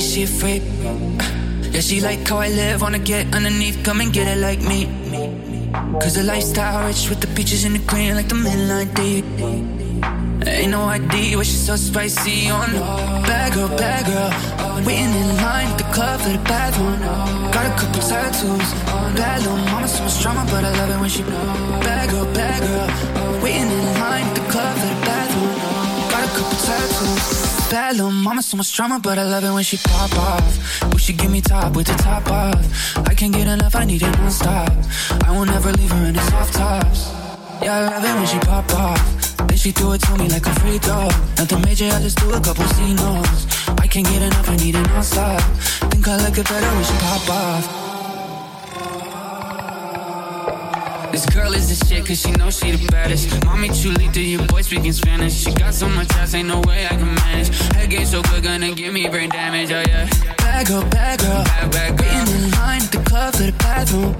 She afraid. Yeah, she like how I live, wanna get underneath, come and get it like me. Cause the lifestyle rich with the beaches and the green, like the midnight deep. Ain't no ID, but she's so spicy on Bad girl, bad girl Waiting in line at the club for the bathroom Got a couple tattoos Bad little mama, so much drama But I love it when she Bad girl, bad girl Waiting in line at the club for the bathroom Bad little mama, so much drama But I love it when she pop off Wish she give me top with the top off I can't get enough, I need it non-stop I won't ever leave her in the soft tops Yeah, I love it when she pop off then she threw it to me like a free throw. Nothing major, I just do a couple C notes. I can't get enough, I need it non-stop. Think I like it better when she pop off. Is the shit cause she knows she the baddest. Mommy chulita, your boy speaking Spanish. She got so much ass, ain't no way I can manage. Head game so quick, gonna give me brain damage, oh yeah. Bad girl, bad girl Bad, bad girl Waiting in line at the club for the bathroom.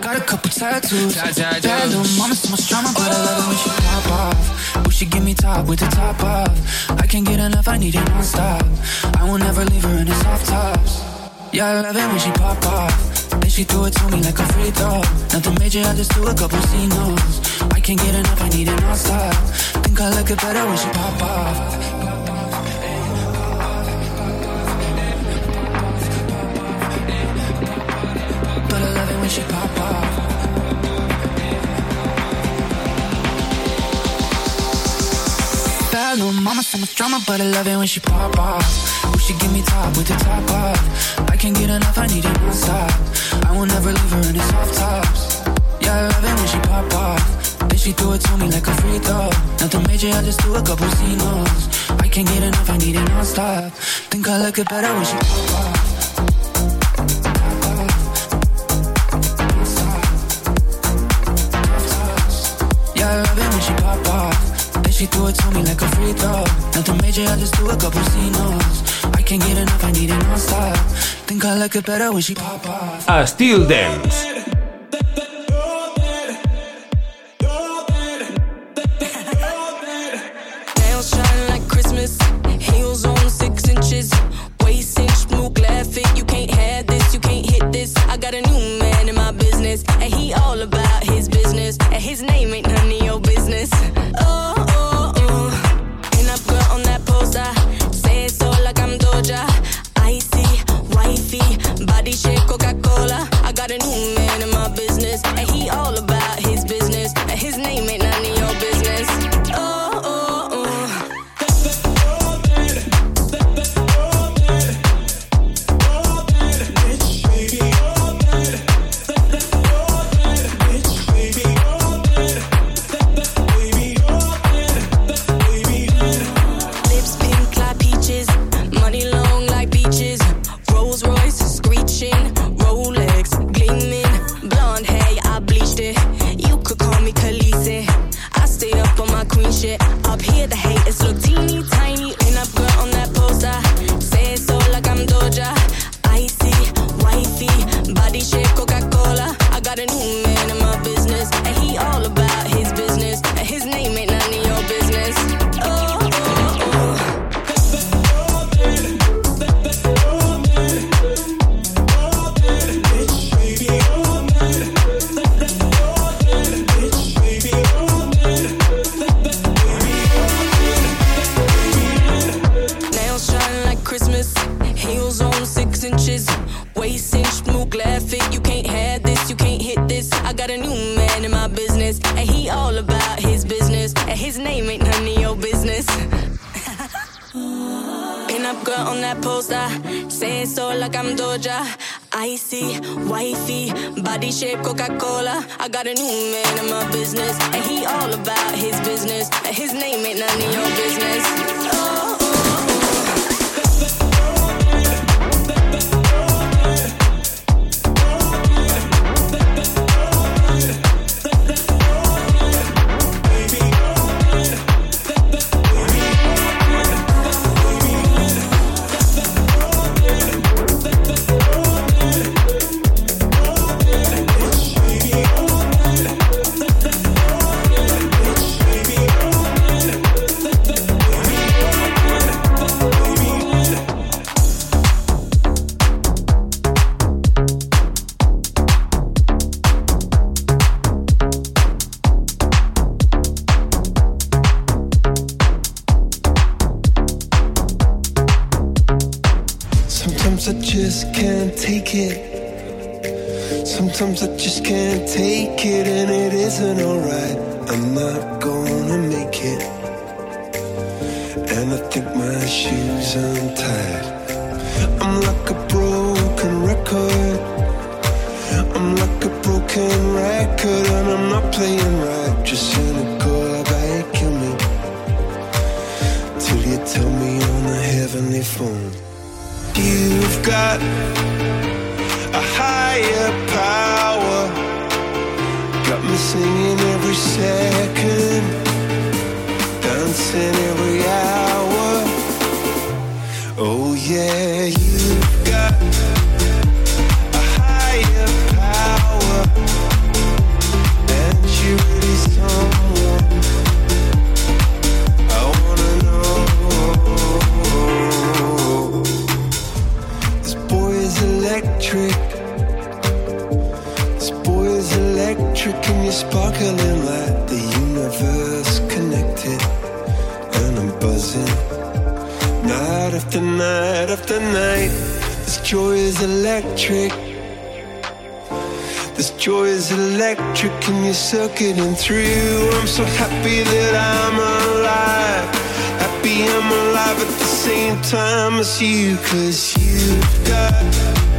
Got a couple tattoos. Bad little mama, so much drama But I love it when she pop off. Wish she give me top with the top off? I can't get enough, I need it non-stop. I will never leave her in the soft tops Yeah, I love it when she pop off then she threw it to me like a free throw. Nothing major, I just do a couple C notes. I can't get enough, I need it non-stop. Think I like it better when she pop off. But I love it when she pop off. Bad little mama, so much drama, but I love it when she pop off. She give me top with the top off. I can't get enough, I need it non-stop. I will never leave her in the soft tops. Yeah, I love it when she pop off. Then she threw it to me like a free throw. Nothing major, I just do a couple C notes. I can't get enough, I need it non-stop. Think I like it better when she pop off. Yeah, I love it when she pop off. Then she threw it to me like a free throw. Nothing major, I just do a couple C notes. I can't get enough, I need it non-stop. Think I like it better when she pop off. Estil Dance. Pin up girl on that poster. Say it so like I'm Doja. Icy, wifey, body shape Coca Cola. I got a new man in my business, and he all about his business. And his name ain't none of your business. Oh. electric. This joy is electric, and you're circuiting through. I'm so happy that I'm alive. Happy I'm alive at the same time as you, cause you've got.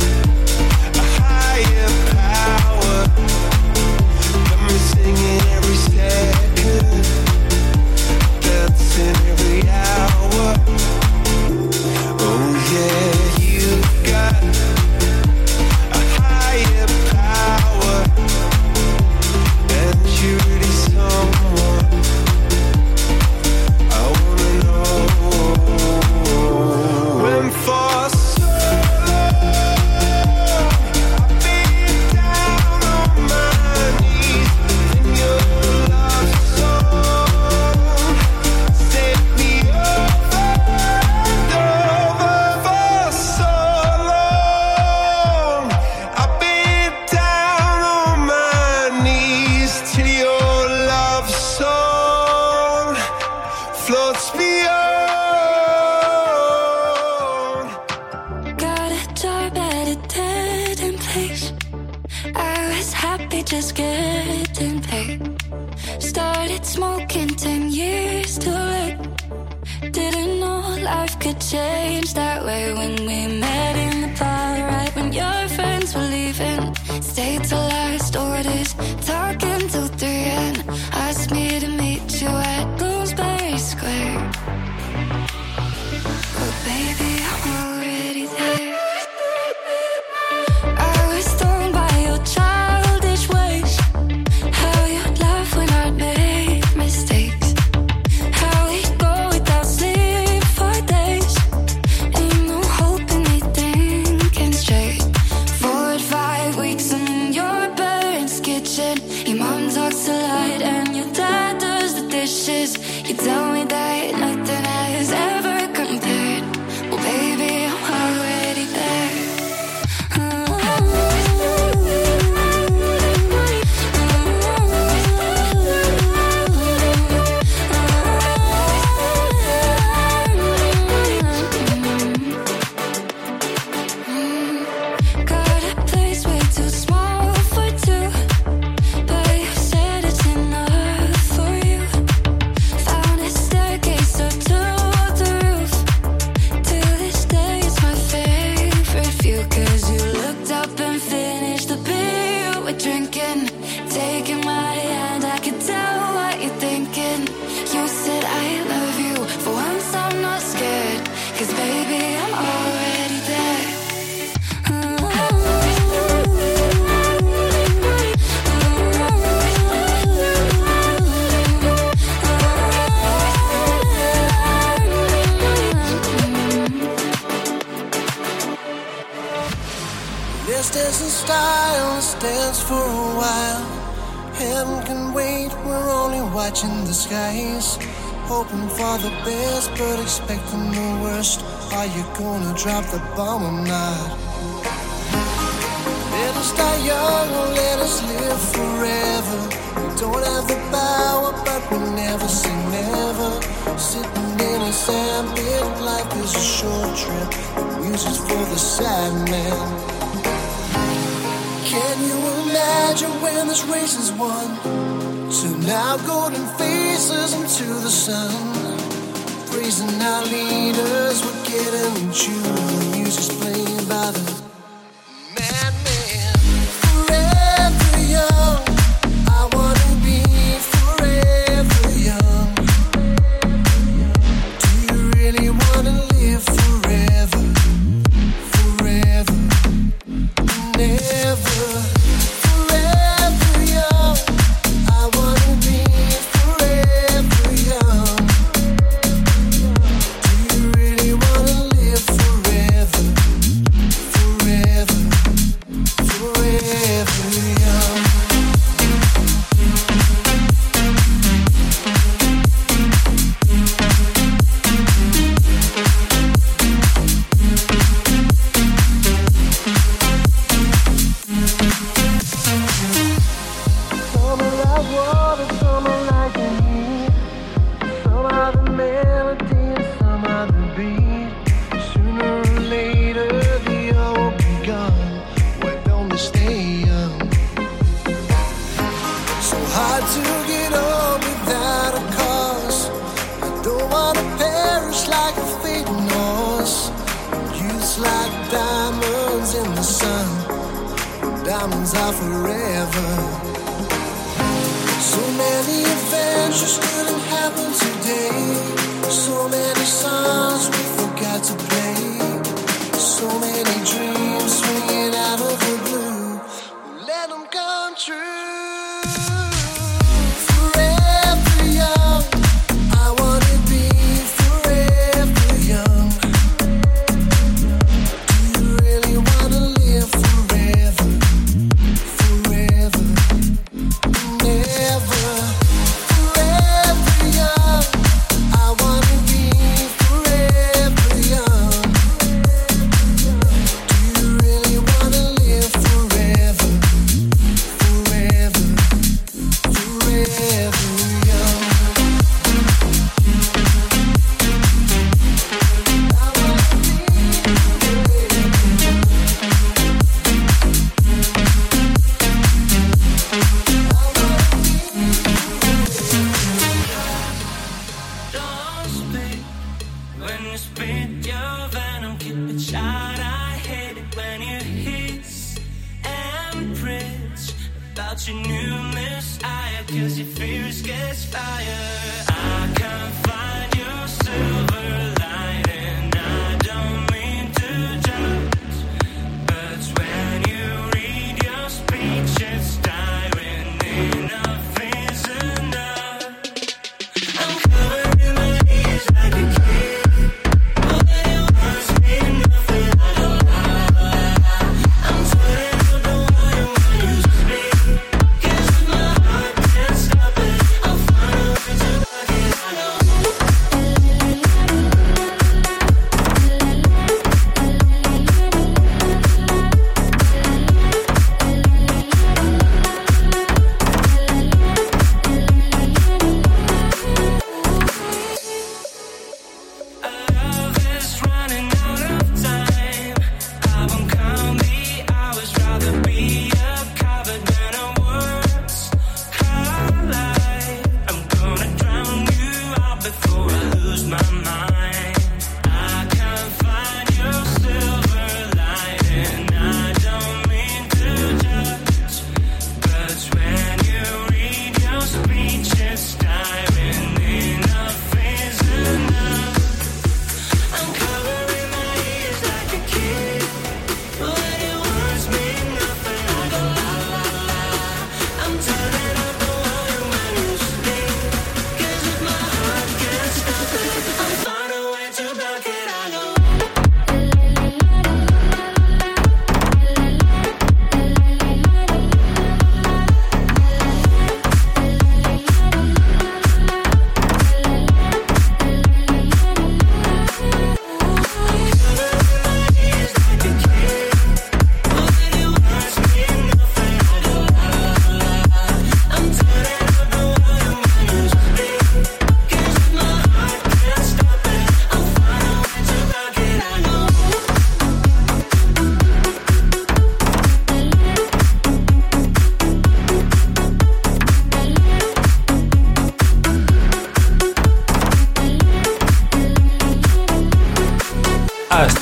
Hoping for the best, but expecting the worst. Are you gonna drop the bomb or not? Let us die young or let us live forever. We don't have the power, but we never say never. Sitting in a sandpit, life is a short trip. The music's for the sad man. Can you imagine when this race is won? Turn our golden faces into the sun. Praising our leaders, we're getting in tune. The music's playing by the friends are forever. So many adventures couldn't happen today. So many songs we forgot to play. So many dreams swinging out of the blue. Let them come true.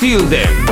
Estil Dance.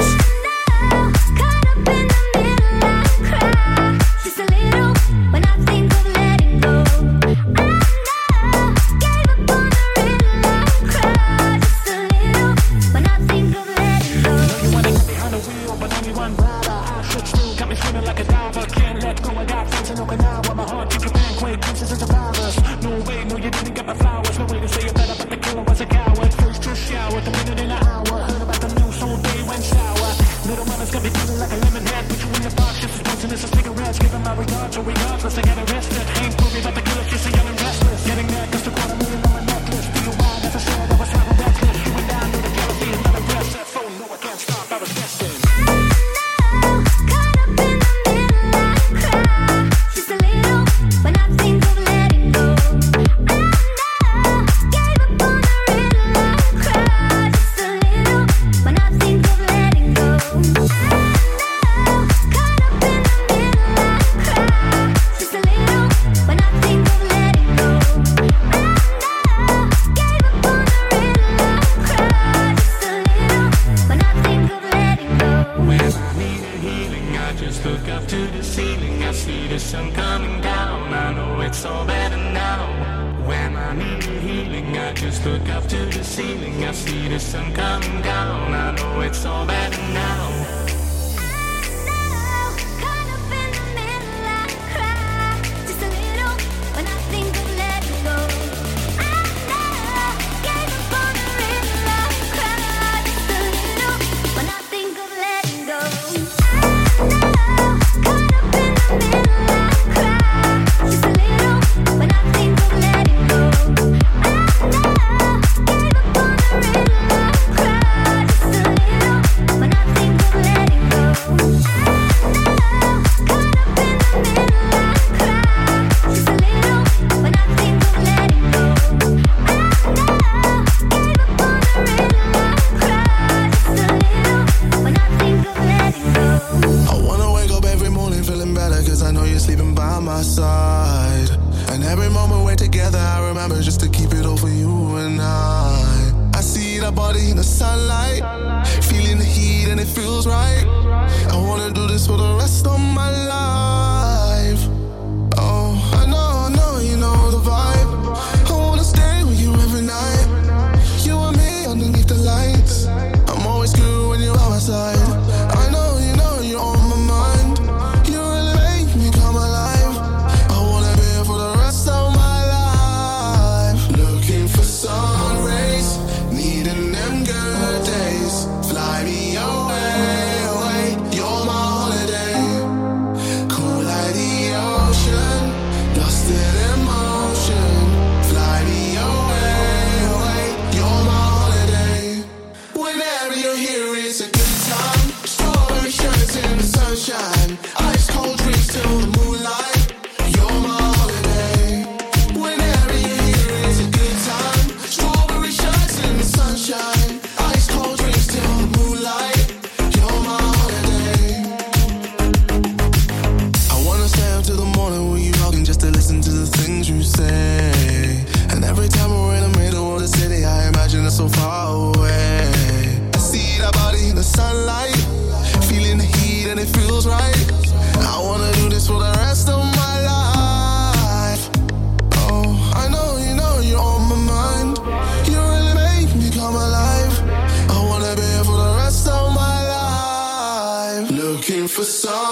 for some.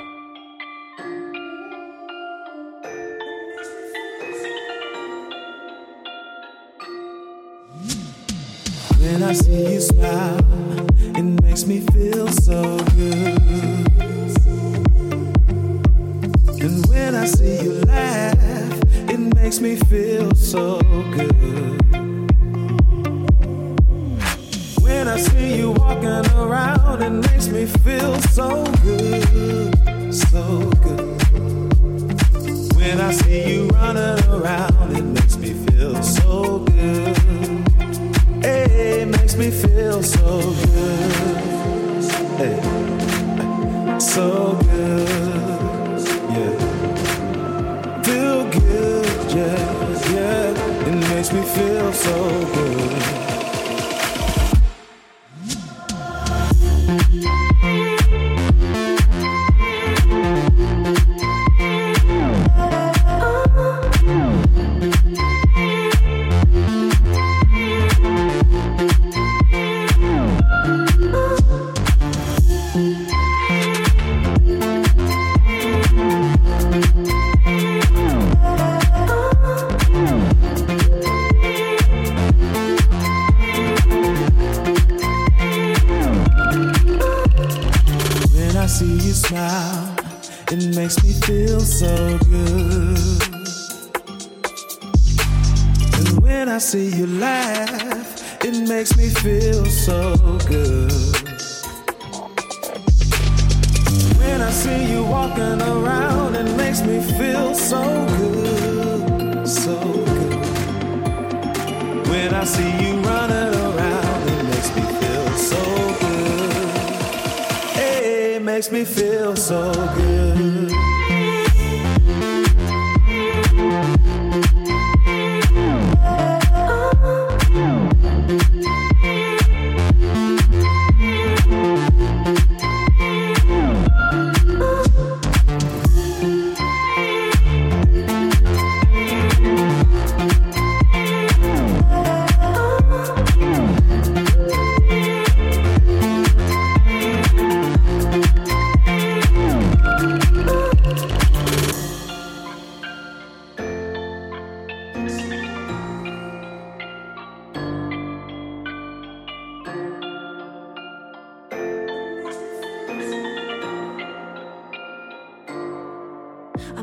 I'm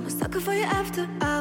a sucker for you after hours.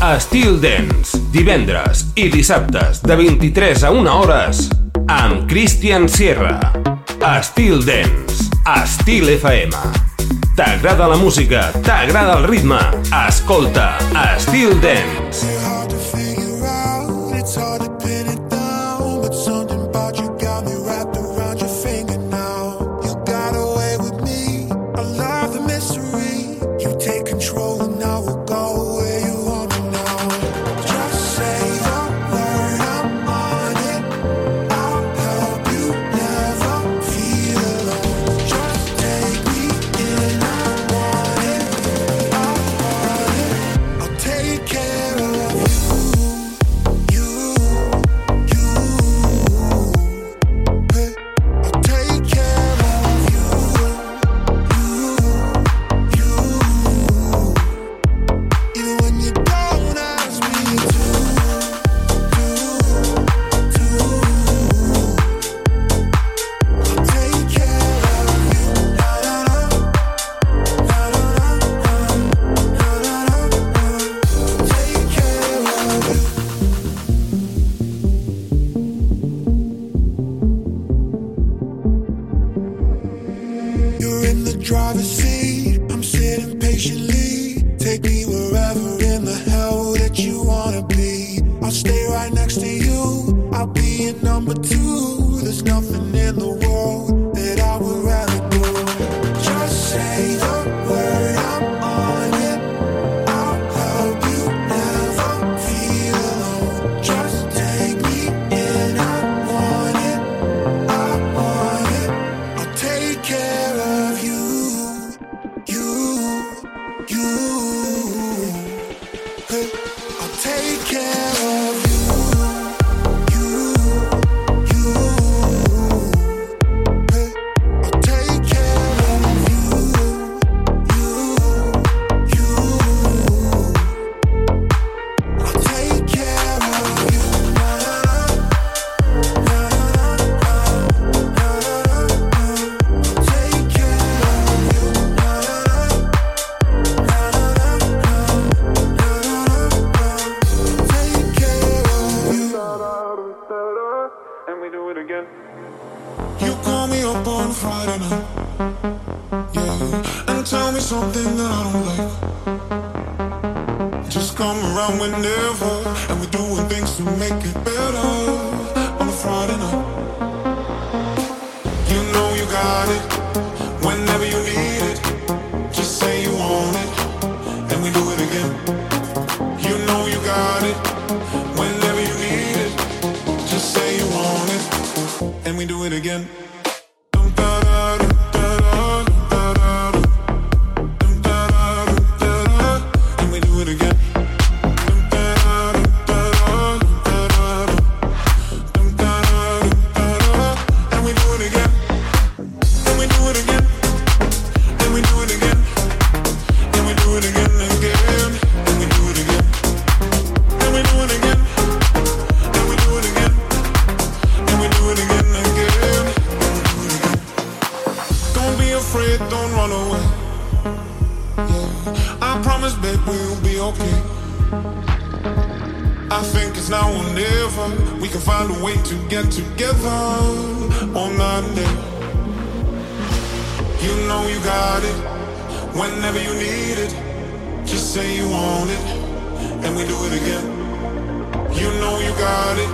a Steel Dance, divendres i dissabtes de 23 a 1 hores amb Christian Sierra. A Steel Dance, a Steel FM. T'agrada la música, t'agrada el ritme, escolta a Steel Dance. I think it's now or never. We can find a way to get together on Monday. You know you got it whenever you need it. Just say you want it, and we do it again. You know you got it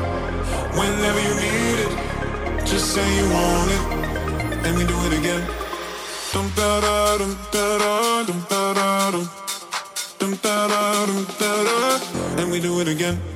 whenever you need it. Just say you want it, and we do it again. Dum da da dum da da dum da da dum. And we do it again.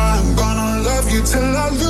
I'm gonna love you till I lose.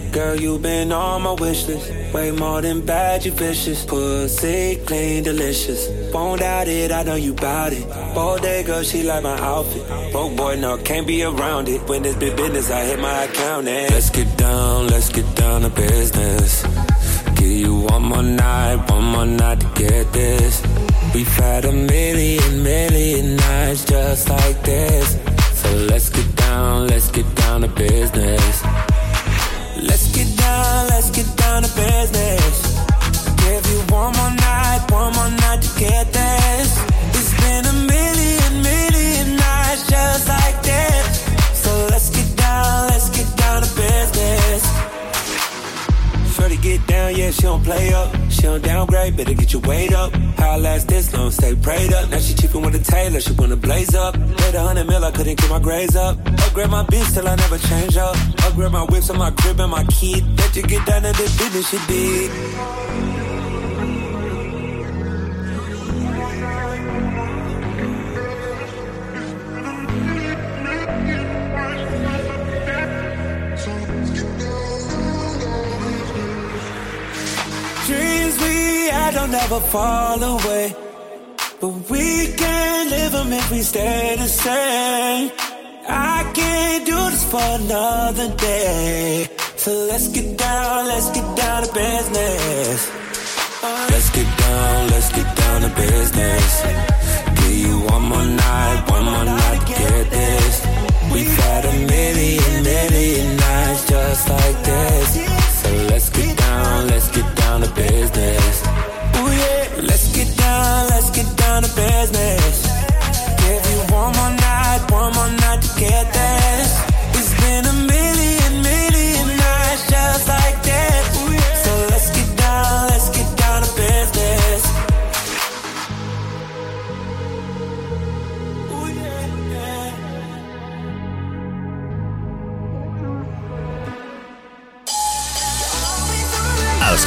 Girl, you been on my wish list. Way more than bad, you vicious. Pussy clean, delicious. Won't doubt it, I know you bout it. All day, girl, she like my outfit. Broke boy, no, can't be around it. When it's big business, I hit my account and let's get down, let's get down to business. Give you one more night, one more night to get this. We've had a million, million nights just like this. So let's get down, let's get down to business. Down to business. Give you one more night, one more night to get this. It's been a million, million nights just like this. So let's get down, let's get down to business. Shorty get down, yeah, she don't play up. She downgrade, better get your weight up. How I last this long, stay prayed up. Now she cheapin' with a tailor, she wanna blaze up. Made a hundred mil, I couldn't get my grades up. Upgrade my bitch till I never change up. Upgrade my whips on my crib and my kid. Let you get down to the business she did. Don't ever fall away. But we can't live them if we stay the same. I can't do this for another day. So let's get down, let's get down to business. Let's get down, let's get down to business. Give you one more night, one more night to get this. We've had a million, million nights just like this. So let's get down, let's get down to business. Let's get down, let's get down to business. Give you one more night, one more night to get this.